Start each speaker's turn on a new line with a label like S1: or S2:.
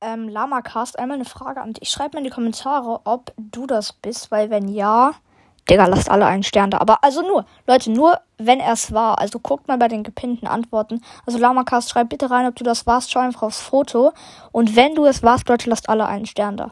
S1: Ähm, Lamacast, einmal eine Frage an dich. Schreib mir in die Kommentare, ob du das bist, weil wenn ja, Digga, lasst alle einen Stern da. Aber also nur, Leute, nur wenn er es war. Also guckt mal bei den gepinnten Antworten. Also Lamacast, schreib bitte rein, ob du das warst. Schau einfach aufs Foto. Und wenn du es warst, Leute, lasst alle einen Stern da.